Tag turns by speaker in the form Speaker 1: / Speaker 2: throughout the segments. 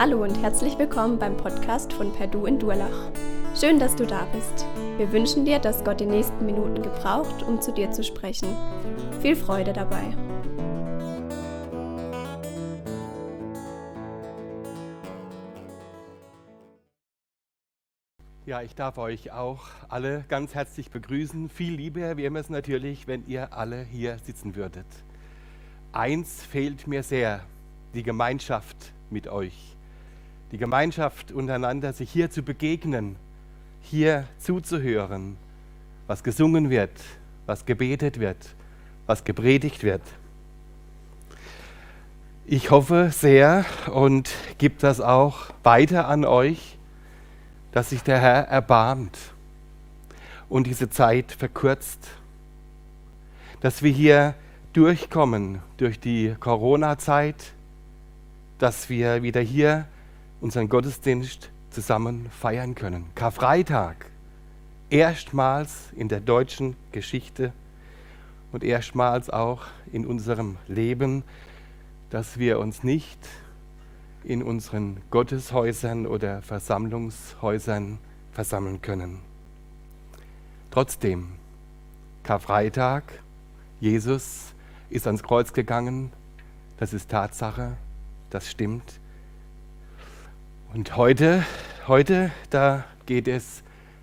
Speaker 1: Hallo und herzlich willkommen beim Podcast von Perdu in Durlach. Schön, dass du da bist. Wir wünschen dir, dass Gott die nächsten Minuten gebraucht, um zu dir zu sprechen. Viel Freude dabei.
Speaker 2: Ja, ich darf euch auch alle ganz herzlich begrüßen. Viel lieber wäre es natürlich, wenn ihr alle hier sitzen würdet. Eins fehlt mir sehr, die Gemeinschaft mit euch. Die Gemeinschaft untereinander, sich hier zu begegnen, hier zuzuhören, was gesungen wird, was gebetet wird, was gepredigt wird. Ich hoffe sehr und gebe das auch weiter an euch, dass sich der Herr erbarmt und diese Zeit verkürzt, dass wir hier durchkommen durch die Corona-Zeit, dass wir wieder hier unseren Gottesdienst zusammen feiern können. Karfreitag, erstmals in der deutschen Geschichte und erstmals auch in unserem Leben, dass wir uns nicht in unseren Gotteshäusern oder Versammlungshäusern versammeln können. Trotzdem, Karfreitag, Jesus ist ans Kreuz gegangen, das ist Tatsache, das stimmt. Und heute, heute, da geht es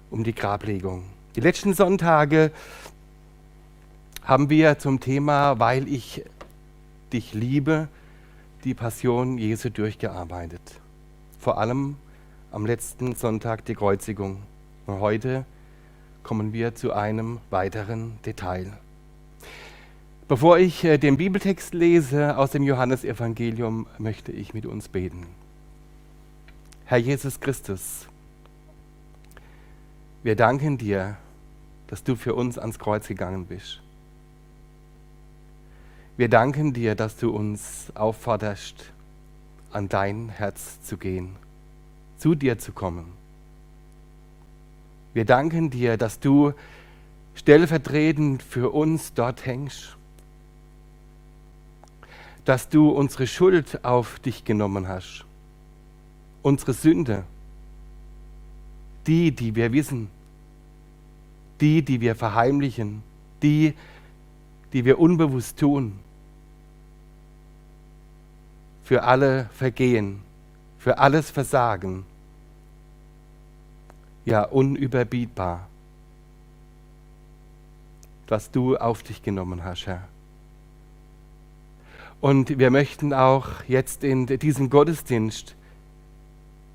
Speaker 2: um die Grablegung. Die letzten Sonntage haben wir zum Thema, weil ich dich liebe, die Passion Jesu durchgearbeitet. Vor allem am letzten Sonntag die Kreuzigung. Und heute kommen wir zu einem weiteren Detail. Bevor ich äh, den Bibeltext lese aus dem Johannesevangelium, möchte ich mit uns beten. Herr Jesus Christus, wir danken dir, dass du für uns ans Kreuz gegangen bist. Wir danken dir, dass du uns aufforderst, an dein Herz zu gehen, zu dir zu kommen. Wir danken dir, dass du stellvertretend für uns dort hängst, dass du unsere Schuld auf dich genommen hast, unsere Sünde, die, die wir wissen, die, die wir verheimlichen, die, die wir unbewusst tun. Für alle Vergehen, für alles Versagen. Ja, unüberbietbar, was du auf dich genommen hast, Herr. Und wir möchten auch jetzt in diesem Gottesdienst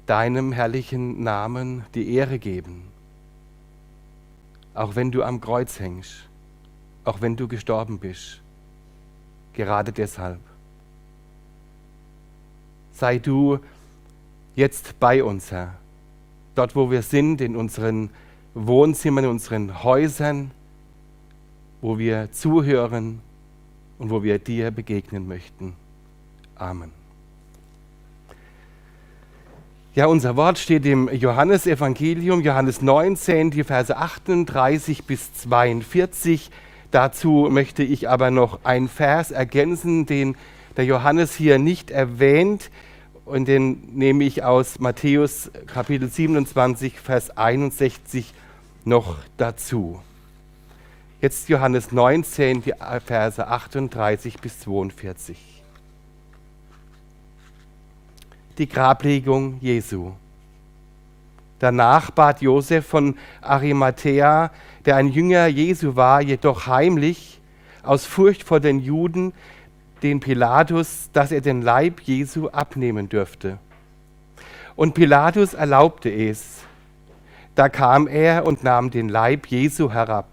Speaker 2: deinem herrlichen Namen die Ehre geben. Auch wenn du am Kreuz hängst, auch wenn du gestorben bist, gerade deshalb sei du jetzt bei uns, Herr. Dort, wo wir sind, in unseren Wohnzimmern, in unseren Häusern, wo wir zuhören und wo wir dir begegnen möchten. Amen. Ja, unser Wort steht im Johannesevangelium, Johannes 19, die Verse 38 bis 42. Dazu möchte ich aber noch einen Vers ergänzen, den der Johannes hier nicht erwähnt und den nehme ich aus Matthäus Kapitel 27, Vers 61 noch dazu. Jetzt Johannes 19, die Verse 38 bis 42. Die Grablegung Jesu. Danach bat Josef von Arimathea, der ein Jünger Jesu war, jedoch heimlich, aus Furcht vor den Juden, den Pilatus, dass er den Leib Jesu abnehmen dürfte. Und Pilatus erlaubte es. Da kam er und nahm den Leib Jesu herab.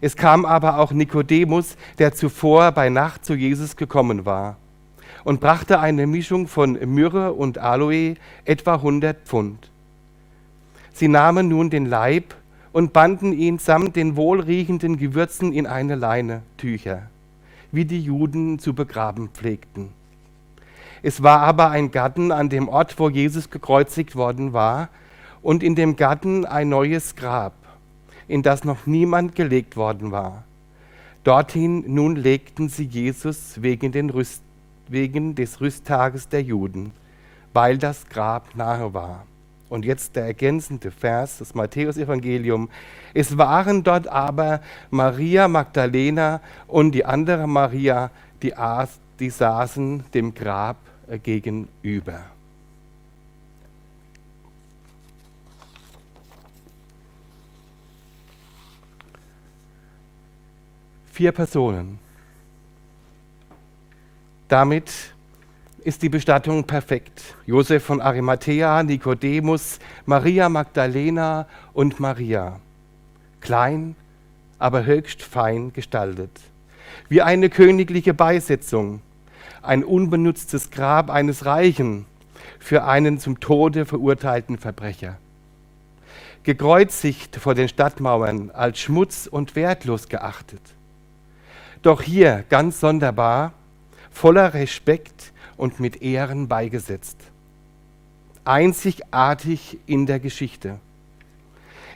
Speaker 2: Es kam aber auch Nikodemus, der zuvor bei Nacht zu Jesus gekommen war, und brachte eine Mischung von Myrrhe und Aloe, etwa 100 Pfund. Sie nahmen nun den Leib und banden ihn samt den wohlriechenden Gewürzen in eine Leine, Tücher wie die Juden zu begraben pflegten. Es war aber ein Garten an dem Ort, wo Jesus gekreuzigt worden war, und in dem Garten ein neues Grab, in das noch niemand gelegt worden war. Dorthin nun legten sie Jesus wegen, Rüst, wegen des Rüsttages der Juden. weil das Grab nahe war. Und jetzt der ergänzende Vers des Matthäusevangelium. Es waren dort aber Maria Magdalena und die andere Maria, die, die saßen dem Grab äh, gegenüber. Vier Personen. Damit ist die Bestattung perfekt. Josef von Arimathea, Nikodemus, Maria Magdalena und Maria. Klein, aber höchst fein gestaltet. Wie eine königliche Beisetzung. Ein unbenutztes Grab eines Reichen für einen zum Tode verurteilten Verbrecher. Gekreuzigt vor den Stadtmauern, als Schmutz und wertlos geachtet. Doch hier ganz sonderbar, voller Respekt und mit Ehren beigesetzt. Einzigartig in der Geschichte.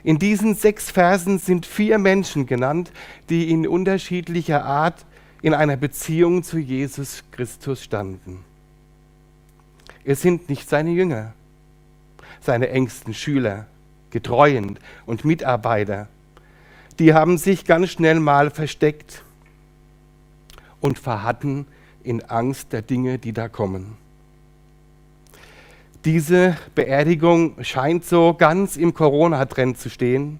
Speaker 2: In diesen sechs Versen sind vier Menschen genannt, die in unterschiedlicher Art in einer Beziehung zu Jesus Christus standen. Es sind nicht seine Jünger, seine engsten Schüler, Getreuen und Mitarbeiter. Die haben sich ganz schnell mal versteckt und verhatten in Angst der Dinge, die da kommen. Diese Beerdigung scheint so ganz im Corona-Trend zu stehen.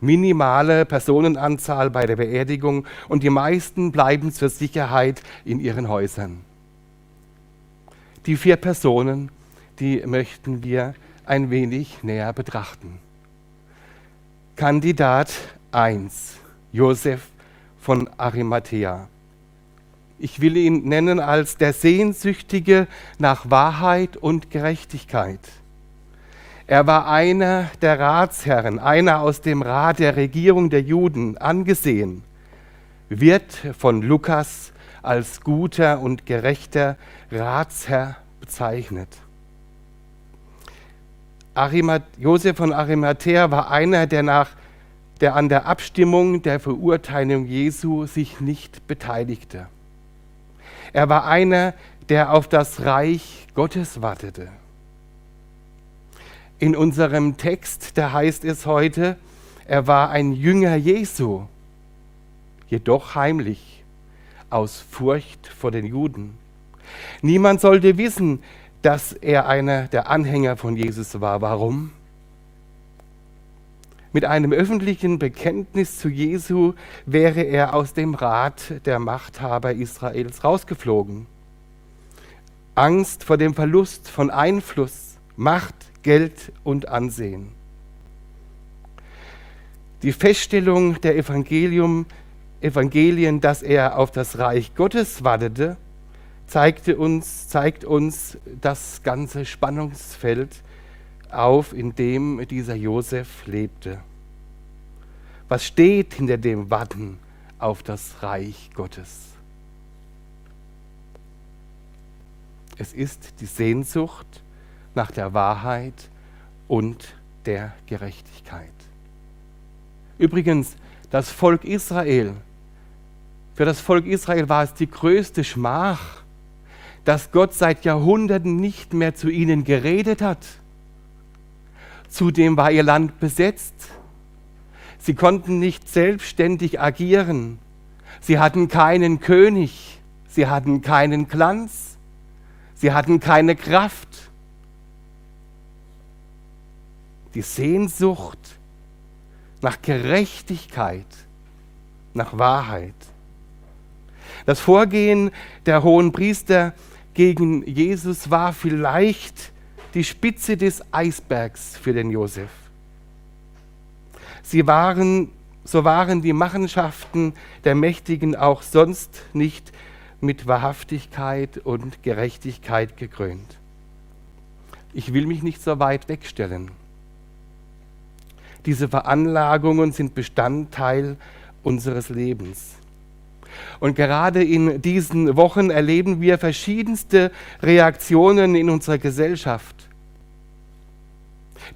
Speaker 2: Minimale Personenanzahl bei der Beerdigung und die meisten bleiben zur Sicherheit in ihren Häusern. Die vier Personen, die möchten wir ein wenig näher betrachten. Kandidat 1, Josef von Arimathea. Ich will ihn nennen als der Sehnsüchtige nach Wahrheit und Gerechtigkeit. Er war einer der Ratsherren, einer aus dem Rat der Regierung der Juden, angesehen, wird von Lukas als guter und gerechter Ratsherr bezeichnet. Josef von Arimathea war einer, der, nach, der an der Abstimmung der Verurteilung Jesu sich nicht beteiligte. Er war einer, der auf das Reich Gottes wartete. In unserem Text, da heißt es heute, er war ein Jünger Jesu, jedoch heimlich, aus Furcht vor den Juden. Niemand sollte wissen, dass er einer der Anhänger von Jesus war. Warum? Mit einem öffentlichen Bekenntnis zu Jesu wäre er aus dem Rat der Machthaber Israels rausgeflogen. Angst vor dem Verlust von Einfluss, Macht, Geld und Ansehen. Die Feststellung der Evangelium, Evangelien, dass er auf das Reich Gottes wartete, zeigte uns, zeigt uns das ganze Spannungsfeld, auf, in dem dieser Josef lebte. Was steht hinter dem Warten auf das Reich Gottes? Es ist die Sehnsucht nach der Wahrheit und der Gerechtigkeit. Übrigens, das Volk Israel, für das Volk Israel war es die größte Schmach, dass Gott seit Jahrhunderten nicht mehr zu ihnen geredet hat Zudem war ihr Land besetzt. Sie konnten nicht selbstständig agieren. Sie hatten keinen König. Sie hatten keinen Glanz. Sie hatten keine Kraft. Die Sehnsucht nach Gerechtigkeit, nach Wahrheit. Das Vorgehen der hohen Priester gegen Jesus war vielleicht die Spitze des Eisbergs für den Josef. Sie waren, so waren die Machenschaften der Mächtigen auch sonst nicht mit Wahrhaftigkeit und Gerechtigkeit gekrönt. Ich will mich nicht so weit wegstellen. Diese Veranlagungen sind Bestandteil unseres Lebens. Und gerade in diesen Wochen erleben wir verschiedenste Reaktionen in unserer Gesellschaft.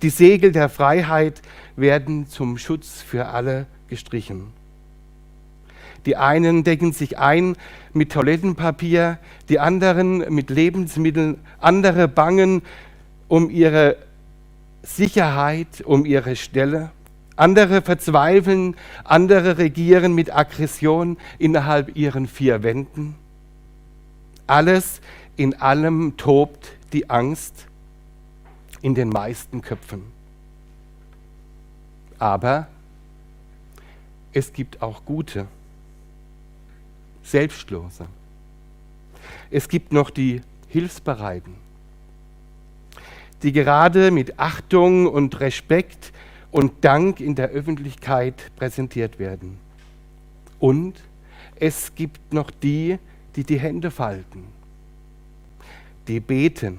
Speaker 2: Die Segel der Freiheit werden zum Schutz für alle gestrichen. Die einen decken sich ein mit Toilettenpapier, die anderen mit Lebensmitteln, andere bangen um ihre Sicherheit, um ihre Stelle. Andere verzweifeln, andere regieren mit Aggression innerhalb ihren vier Wänden. Alles in allem tobt die Angst in den meisten Köpfen. Aber es gibt auch gute, selbstlose. Es gibt noch die Hilfsbereiten, die gerade mit Achtung und Respekt und Dank in der Öffentlichkeit präsentiert werden. Und es gibt noch die, die die Hände falten, die beten,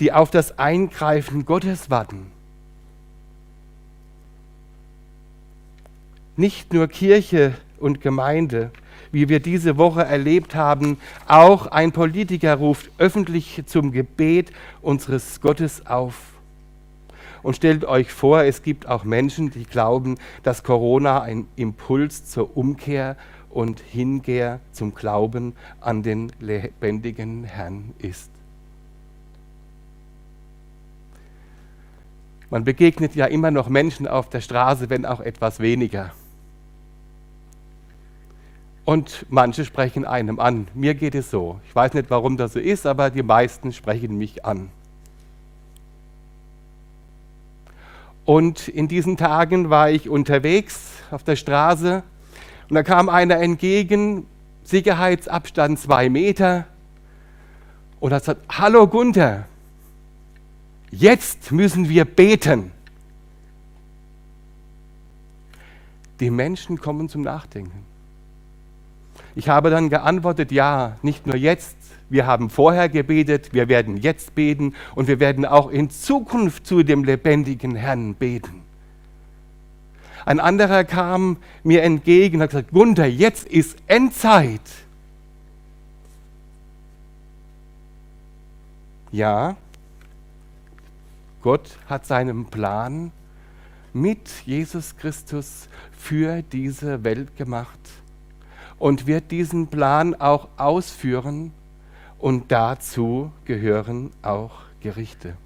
Speaker 2: die auf das Eingreifen Gottes warten. Nicht nur Kirche und Gemeinde, wie wir diese Woche erlebt haben, auch ein Politiker ruft öffentlich zum Gebet unseres Gottes auf. Und stellt euch vor, es gibt auch Menschen, die glauben, dass Corona ein Impuls zur Umkehr und Hinkehr zum Glauben an den lebendigen Herrn ist. Man begegnet ja immer noch Menschen auf der Straße, wenn auch etwas weniger. Und manche sprechen einem an. Mir geht es so. Ich weiß nicht, warum das so ist, aber die meisten sprechen mich an. Und in diesen Tagen war ich unterwegs auf der Straße und da kam einer entgegen, Sicherheitsabstand zwei Meter, und hat gesagt, hallo Gunther, jetzt müssen wir beten. Die Menschen kommen zum Nachdenken. Ich habe dann geantwortet, ja, nicht nur jetzt, wir haben vorher gebetet, wir werden jetzt beten und wir werden auch in Zukunft zu dem lebendigen Herrn beten. Ein anderer kam mir entgegen und hat gesagt, Gunther, jetzt ist Endzeit. Ja, Gott hat seinen Plan mit Jesus Christus für diese Welt gemacht und wird diesen Plan auch ausführen und dazu gehören auch Gerichte.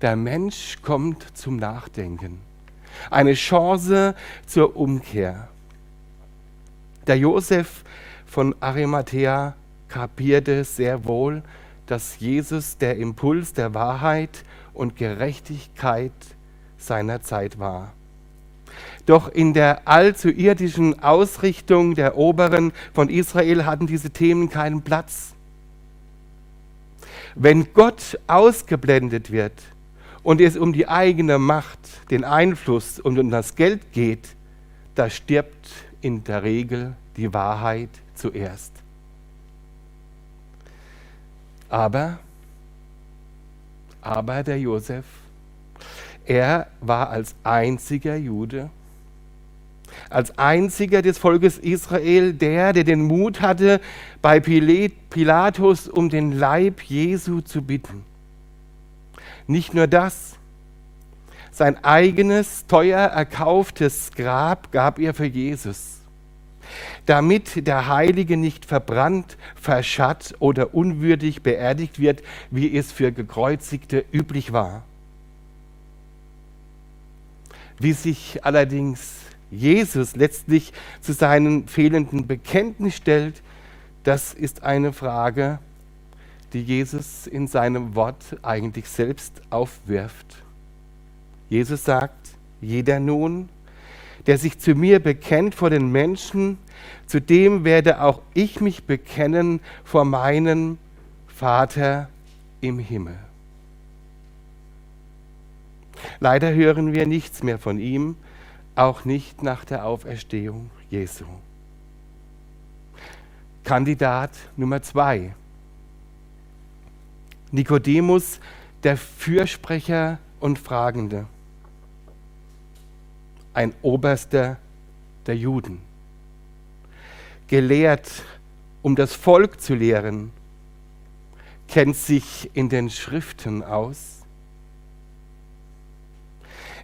Speaker 2: Der Mensch kommt zum Nachdenken. Eine Chance zur Umkehr. Der Josef von Arimathea kapierte sehr wohl, dass Jesus der Impuls der Wahrheit und Gerechtigkeit seiner Zeit war. Doch in der allzu irdischen Ausrichtung der Oberen von Israel hatten diese Themen keinen Platz. Wenn Gott ausgeblendet wird und es um die eigene Macht, den Einfluss und um das Geld geht, da stirbt in der Regel die Wahrheit zuerst. Aber, aber der Josef, er war als einziger Jude, als einziger des Volkes Israel der, der den Mut hatte, bei Pilatus um den Leib Jesu zu bitten. Nicht nur das, sein eigenes teuer erkauftes Grab gab er für Jesus, damit der Heilige nicht verbrannt, verscharrt oder unwürdig beerdigt wird, wie es für Gekreuzigte üblich war. Wie sich allerdings Jesus letztlich zu seinen fehlenden Bekenntnis stellt, das ist eine Frage, die Jesus in seinem Wort eigentlich selbst aufwirft. Jesus sagt, jeder nun, der sich zu mir bekennt vor den Menschen, zu dem werde auch ich mich bekennen vor meinem Vater im Himmel. Leider hören wir nichts mehr von ihm, auch nicht nach der Auferstehung Jesu. Kandidat Nummer zwei. Nikodemus, der Fürsprecher und Fragende. Ein Oberster der Juden. Gelehrt, um das Volk zu lehren, kennt sich in den Schriften aus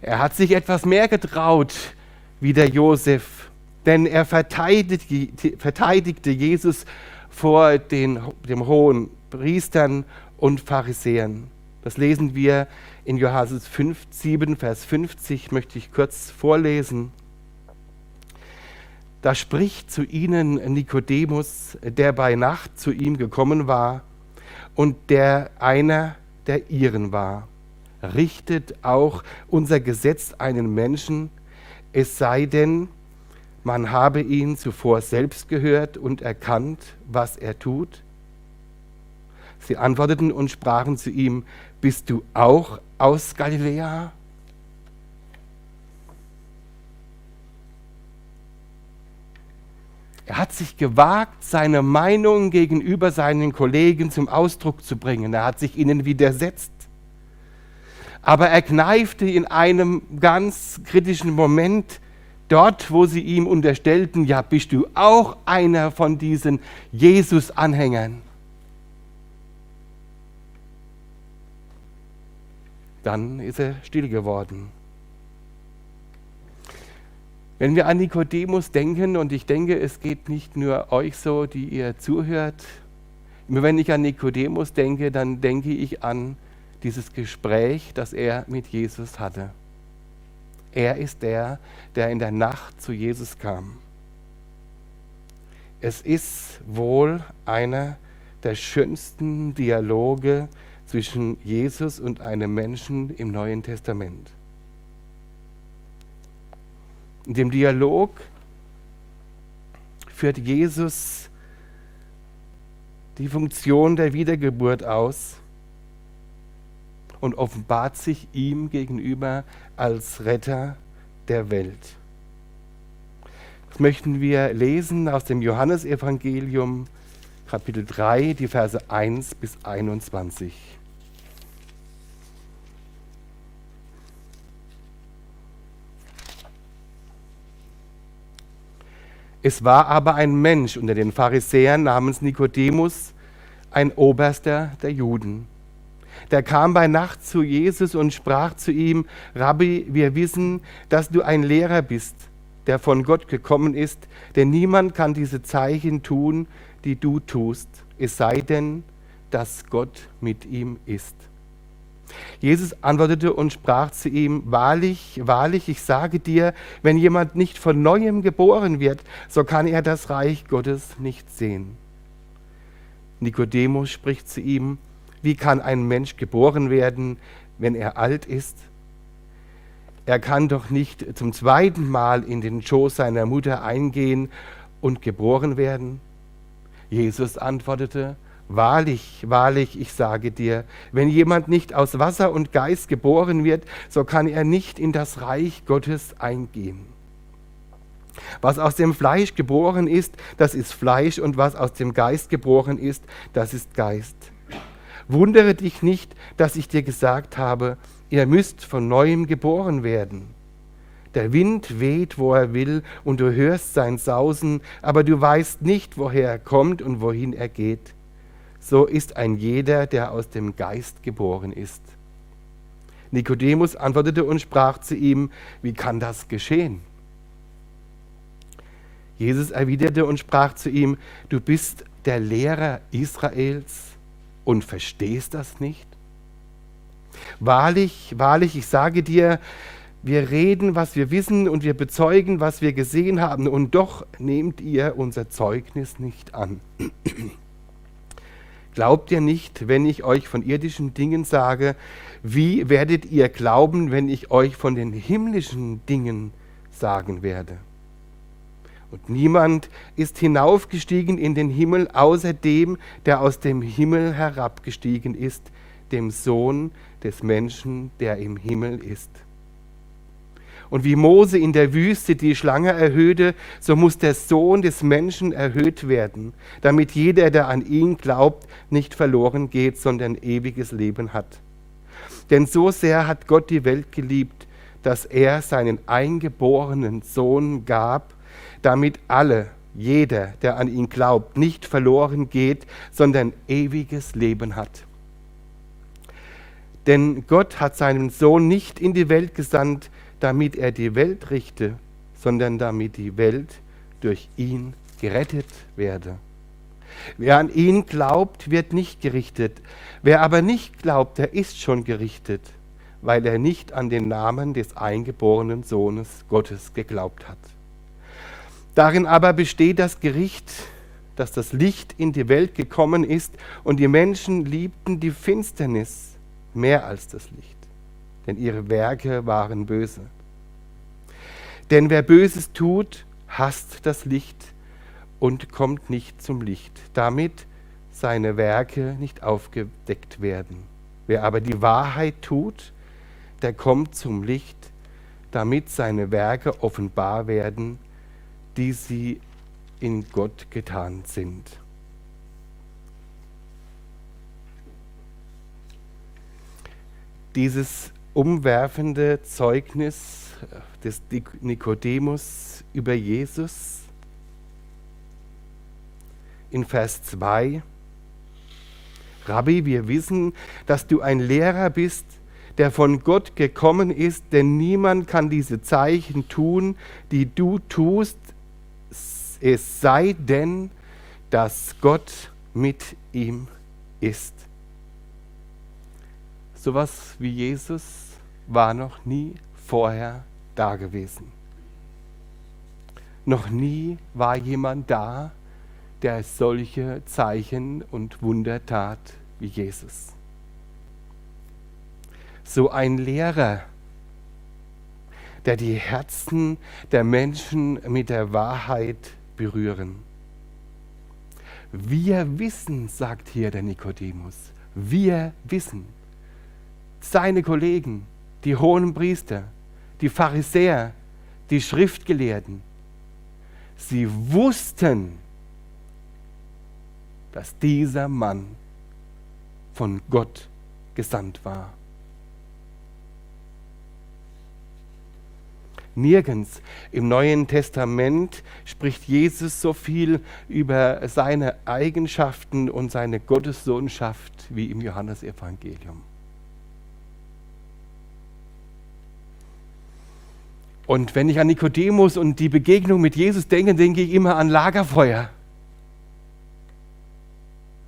Speaker 2: er hat sich etwas mehr getraut wie der Josef, denn er verteidigte Jesus vor den, dem hohen Priestern und Pharisäern. Das lesen wir in Johannes 5, 7, Vers 50, möchte ich kurz vorlesen. Da spricht zu ihnen Nikodemus, der bei Nacht zu ihm gekommen war und der einer der ihren war. Richtet auch unser Gesetz einen Menschen, es sei denn, man habe ihn zuvor selbst gehört und erkannt, was er tut? Sie antworteten und sprachen zu ihm, bist du auch aus Galiläa? Er hat sich gewagt, seine Meinung gegenüber seinen Kollegen zum Ausdruck zu bringen. Er hat sich ihnen widersetzt. Aber er kneifte in einem ganz kritischen Moment dort, wo sie ihm unterstellten, ja, bist du auch einer von diesen Jesus-Anhängern? Dann ist er still geworden. Wenn wir an Nikodemus denken, und ich denke, es geht nicht nur euch so, die ihr zuhört, immer wenn ich an Nikodemus denke, dann denke ich an dieses Gespräch, das er mit Jesus hatte. Er ist der, der in der Nacht zu Jesus kam. Es ist wohl einer der schönsten Dialoge zwischen Jesus und einem Menschen im Neuen Testament. In dem Dialog führt Jesus die Funktion der Wiedergeburt aus und offenbart sich ihm gegenüber als Retter der Welt. Das möchten wir lesen aus dem Johannesevangelium Kapitel 3, die Verse 1 bis 21. Es war aber ein Mensch unter den Pharisäern namens Nikodemus, ein Oberster der Juden. Der kam bei Nacht zu Jesus und sprach zu ihm, Rabbi, wir wissen, dass du ein Lehrer bist, der von Gott gekommen ist, denn niemand kann diese Zeichen tun, die du tust, es sei denn, dass Gott mit ihm ist. Jesus antwortete und sprach zu ihm, Wahrlich, wahrlich, ich sage dir, wenn jemand nicht von neuem geboren wird, so kann er das Reich Gottes nicht sehen. Nikodemus spricht zu ihm, wie kann ein Mensch geboren werden, wenn er alt ist? Er kann doch nicht zum zweiten Mal in den Schoß seiner Mutter eingehen und geboren werden. Jesus antwortete, Wahrlich, wahrlich, ich sage dir, wenn jemand nicht aus Wasser und Geist geboren wird, so kann er nicht in das Reich Gottes eingehen. Was aus dem Fleisch geboren ist, das ist Fleisch, und was aus dem Geist geboren ist, das ist Geist. Wundere dich nicht, dass ich dir gesagt habe, ihr müsst von neuem geboren werden. Der Wind weht, wo er will, und du hörst sein Sausen, aber du weißt nicht, woher er kommt und wohin er geht so ist ein jeder, der aus dem Geist geboren ist. Nikodemus antwortete und sprach zu ihm, wie kann das geschehen? Jesus erwiderte und sprach zu ihm, du bist der Lehrer Israels und verstehst das nicht? Wahrlich, wahrlich, ich sage dir, wir reden, was wir wissen und wir bezeugen, was wir gesehen haben, und doch nehmt ihr unser Zeugnis nicht an. Glaubt ihr nicht, wenn ich euch von irdischen Dingen sage, wie werdet ihr glauben, wenn ich euch von den himmlischen Dingen sagen werde? Und niemand ist hinaufgestiegen in den Himmel außer dem, der aus dem Himmel herabgestiegen ist, dem Sohn des Menschen, der im Himmel ist. Und wie Mose in der Wüste die Schlange erhöhte, so muss der Sohn des Menschen erhöht werden, damit jeder, der an ihn glaubt, nicht verloren geht, sondern ewiges Leben hat. Denn so sehr hat Gott die Welt geliebt, dass er seinen eingeborenen Sohn gab, damit alle, jeder, der an ihn glaubt, nicht verloren geht, sondern ewiges Leben hat. Denn Gott hat seinen Sohn nicht in die Welt gesandt, damit er die Welt richte, sondern damit die Welt durch ihn gerettet werde. Wer an ihn glaubt, wird nicht gerichtet. Wer aber nicht glaubt, der ist schon gerichtet, weil er nicht an den Namen des eingeborenen Sohnes Gottes geglaubt hat. Darin aber besteht das Gericht, dass das Licht in die Welt gekommen ist und die Menschen liebten die Finsternis mehr als das Licht, denn ihre Werke waren böse. Denn wer Böses tut, hasst das Licht und kommt nicht zum Licht, damit seine Werke nicht aufgedeckt werden. Wer aber die Wahrheit tut, der kommt zum Licht, damit seine Werke offenbar werden, die sie in Gott getan sind. Dieses umwerfende Zeugnis des Nikodemus über Jesus in Vers 2. Rabbi, wir wissen, dass du ein Lehrer bist, der von Gott gekommen ist, denn niemand kann diese Zeichen tun, die du tust, es sei denn, dass Gott mit ihm ist. Sowas wie Jesus war noch nie vorher da gewesen. Noch nie war jemand da, der solche Zeichen und Wunder tat wie Jesus. So ein Lehrer, der die Herzen der Menschen mit der Wahrheit berühren. Wir wissen, sagt hier der Nikodemus, wir wissen. Seine Kollegen, die hohen Priester, die Pharisäer, die Schriftgelehrten, sie wussten, dass dieser Mann von Gott gesandt war. Nirgends im Neuen Testament spricht Jesus so viel über seine Eigenschaften und seine Gottessohnschaft wie im Johannesevangelium. Und wenn ich an Nikodemus und die Begegnung mit Jesus denke, denke ich immer an Lagerfeuer.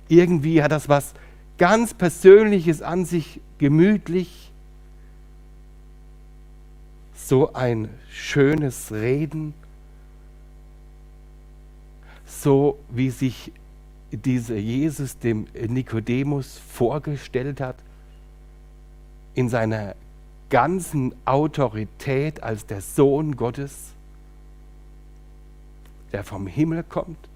Speaker 2: Irgendwie hat das was ganz Persönliches an sich, gemütlich. So ein schönes Reden, so wie sich dieser Jesus dem Nikodemus vorgestellt hat, in seiner ganzen Autorität als der Sohn Gottes, der vom Himmel kommt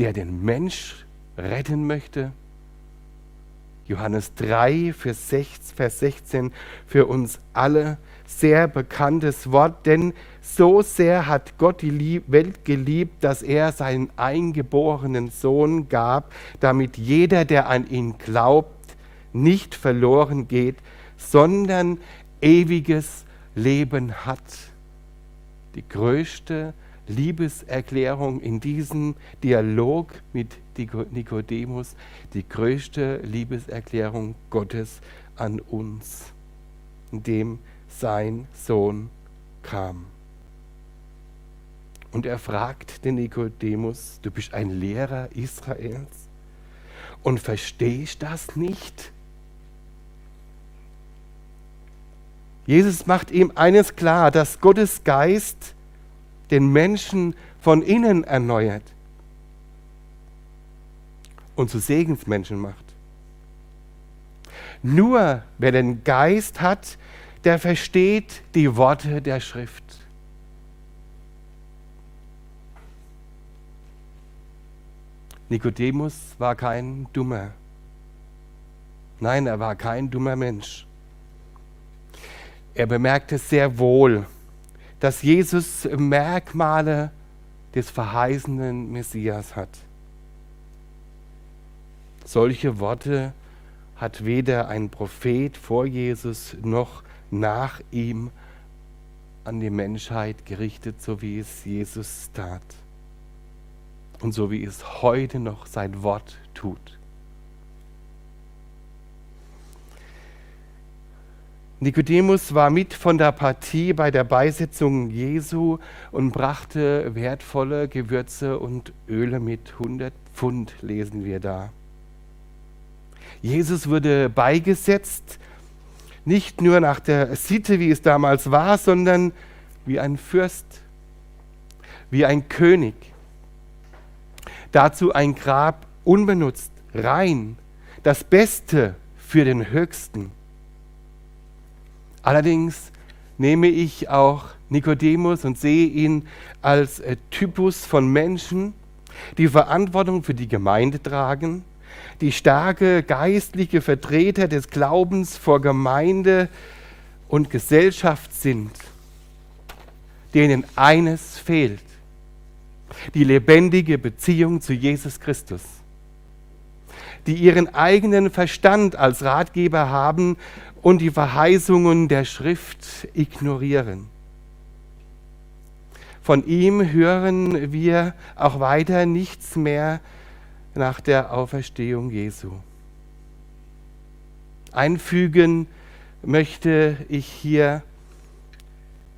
Speaker 2: der den Mensch retten möchte. Johannes 3, Vers 16 für uns alle sehr bekanntes Wort, denn so sehr hat Gott die Welt geliebt, dass er seinen eingeborenen Sohn gab, damit jeder, der an ihn glaubt, nicht verloren geht, sondern ewiges Leben hat. Die größte Liebeserklärung in diesem Dialog mit Nikodemus, die größte Liebeserklärung Gottes an uns, indem sein Sohn kam. Und er fragt den Nikodemus, du bist ein Lehrer Israels und verstehst das nicht? Jesus macht ihm eines klar, dass Gottes Geist den Menschen von innen erneuert und zu Segensmenschen macht. Nur wer den Geist hat, der versteht die Worte der Schrift. Nikodemus war kein Dummer. Nein, er war kein dummer Mensch. Er bemerkte sehr wohl, dass Jesus Merkmale des verheißenen Messias hat. Solche Worte hat weder ein Prophet vor Jesus noch nach ihm an die Menschheit gerichtet, so wie es Jesus tat und so wie es heute noch sein Wort tut. Nikodemus war mit von der Partie bei der Beisetzung Jesu und brachte wertvolle Gewürze und Öle mit. 100 Pfund lesen wir da. Jesus wurde beigesetzt, nicht nur nach der Sitte, wie es damals war, sondern wie ein Fürst, wie ein König. Dazu ein Grab unbenutzt, rein, das Beste für den Höchsten. Allerdings nehme ich auch Nikodemus und sehe ihn als äh, Typus von Menschen, die Verantwortung für die Gemeinde tragen, die starke geistliche Vertreter des Glaubens vor Gemeinde und Gesellschaft sind, denen eines fehlt, die lebendige Beziehung zu Jesus Christus, die ihren eigenen Verstand als Ratgeber haben und die Verheißungen der Schrift ignorieren. Von ihm hören wir auch weiter nichts mehr nach der Auferstehung Jesu. Einfügen möchte ich hier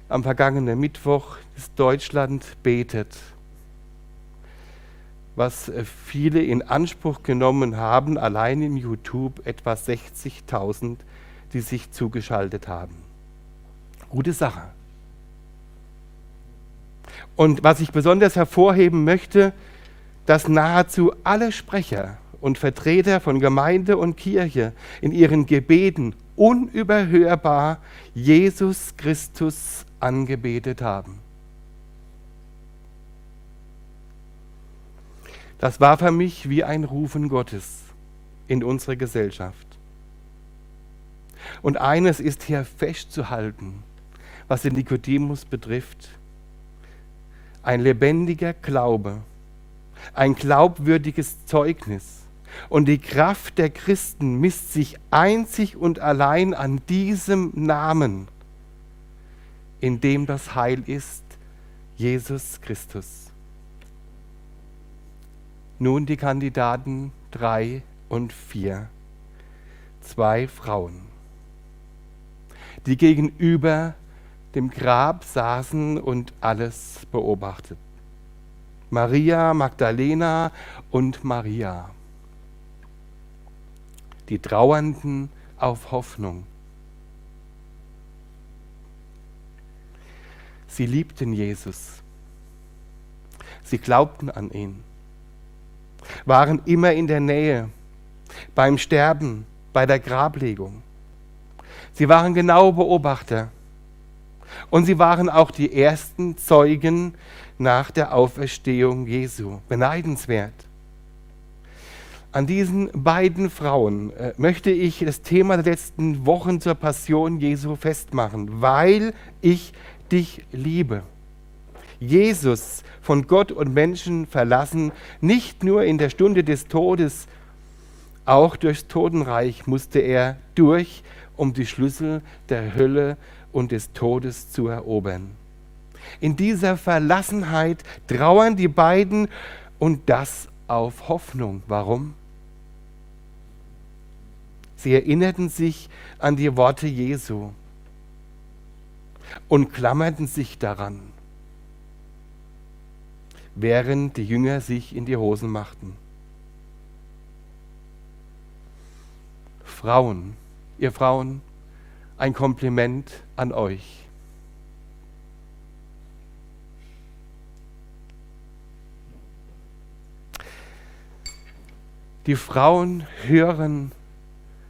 Speaker 2: am vergangenen Mittwoch, dass Deutschland betet, was viele in Anspruch genommen haben, allein in YouTube etwa 60.000 die sich zugeschaltet haben. Gute Sache. Und was ich besonders hervorheben möchte, dass nahezu alle Sprecher und Vertreter von Gemeinde und Kirche in ihren Gebeten unüberhörbar Jesus Christus angebetet haben. Das war für mich wie ein Rufen Gottes in unsere Gesellschaft. Und eines ist hier festzuhalten, was den Nikodemus betrifft. Ein lebendiger Glaube, ein glaubwürdiges Zeugnis. Und die Kraft der Christen misst sich einzig und allein an diesem Namen, in dem das Heil ist, Jesus Christus. Nun die Kandidaten drei und vier. Zwei Frauen die gegenüber dem Grab saßen und alles beobachteten. Maria Magdalena und Maria. Die Trauernden auf Hoffnung. Sie liebten Jesus. Sie glaubten an ihn. Waren immer in der Nähe, beim Sterben, bei der Grablegung. Sie waren genaue Beobachter. Und sie waren auch die ersten Zeugen nach der Auferstehung Jesu. Beneidenswert. An diesen beiden Frauen äh, möchte ich das Thema der letzten Wochen zur Passion Jesu festmachen, weil ich dich liebe. Jesus, von Gott und Menschen verlassen, nicht nur in der Stunde des Todes, auch durchs Totenreich musste er durch um die Schlüssel der Hölle und des Todes zu erobern. In dieser Verlassenheit trauern die beiden und das auf Hoffnung. Warum? Sie erinnerten sich an die Worte Jesu und klammerten sich daran, während die Jünger sich in die Hosen machten. Frauen ihr Frauen, ein Kompliment an euch. Die Frauen hören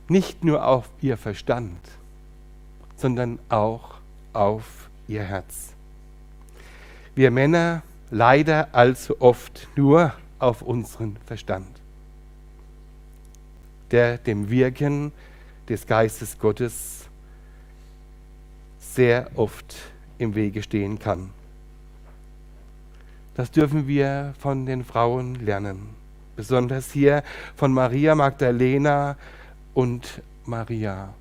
Speaker 2: nicht nur auf ihr Verstand, sondern auch auf ihr Herz. Wir Männer leider allzu oft nur auf unseren Verstand, der dem Wirken des Geistes Gottes sehr oft im Wege stehen kann. Das dürfen wir von den Frauen lernen, besonders hier von Maria Magdalena und Maria.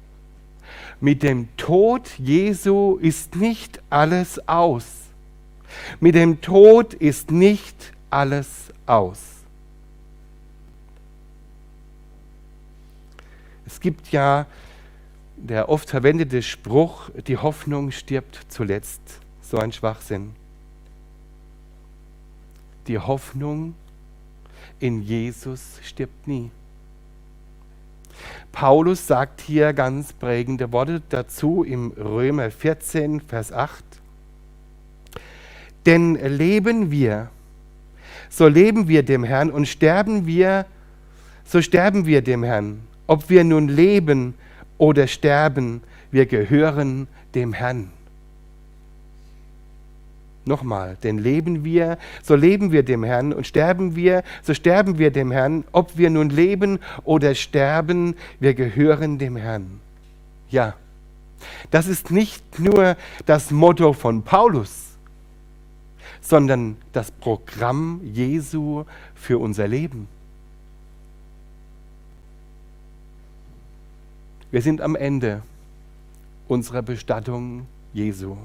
Speaker 2: Mit dem Tod Jesu ist nicht alles aus. Mit dem Tod ist nicht alles aus. Es gibt ja der oft verwendete Spruch, die Hoffnung stirbt zuletzt, so ein Schwachsinn. Die Hoffnung in Jesus stirbt nie. Paulus sagt hier ganz prägende Worte dazu im Römer 14, Vers 8. Denn leben wir, so leben wir dem Herrn und sterben wir, so sterben wir dem Herrn. Ob wir nun leben oder sterben, wir gehören dem Herrn. Nochmal, denn leben wir, so leben wir dem Herrn und sterben wir, so sterben wir dem Herrn. Ob wir nun leben oder sterben, wir gehören dem Herrn. Ja, das ist nicht nur das Motto von Paulus, sondern das Programm Jesu für unser Leben. Wir sind am Ende unserer Bestattung Jesu.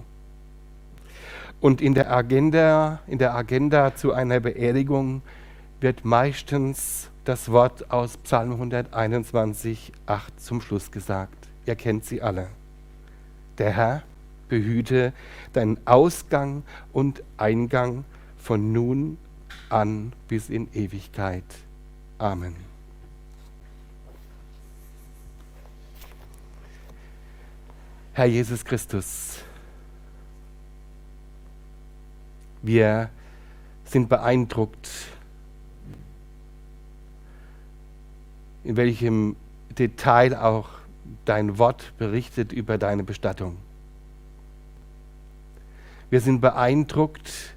Speaker 2: Und in der Agenda, in der Agenda zu einer Beerdigung wird meistens das Wort aus Psalm 121, 8 zum Schluss gesagt. Ihr kennt sie alle. Der Herr behüte deinen Ausgang und Eingang von nun an bis in Ewigkeit. Amen. Herr Jesus Christus, Wir sind beeindruckt, in welchem Detail auch dein Wort berichtet über deine Bestattung. Wir sind beeindruckt,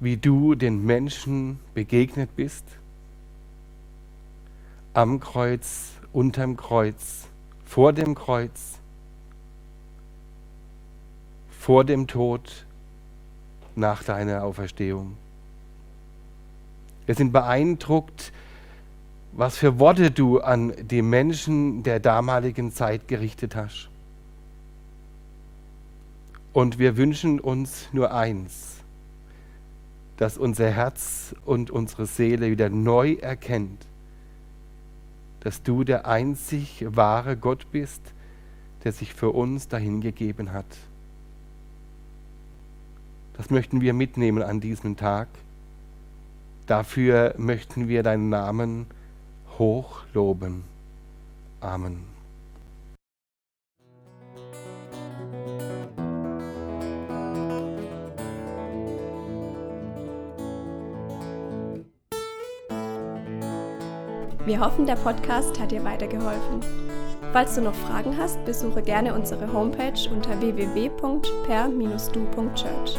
Speaker 2: wie du den Menschen begegnet bist. Am Kreuz, unterm Kreuz, vor dem Kreuz, vor dem Tod nach deiner Auferstehung. Wir sind beeindruckt, was für Worte du an die Menschen der damaligen Zeit gerichtet hast. Und wir wünschen uns nur eins, dass unser Herz und unsere Seele wieder neu erkennt, dass du der einzig wahre Gott bist, der sich für uns dahingegeben hat. Das möchten wir mitnehmen an diesem Tag. Dafür möchten wir deinen Namen hochloben. Amen.
Speaker 1: Wir hoffen, der Podcast hat dir weitergeholfen. Falls du noch Fragen hast, besuche gerne unsere Homepage unter www.per-du.church.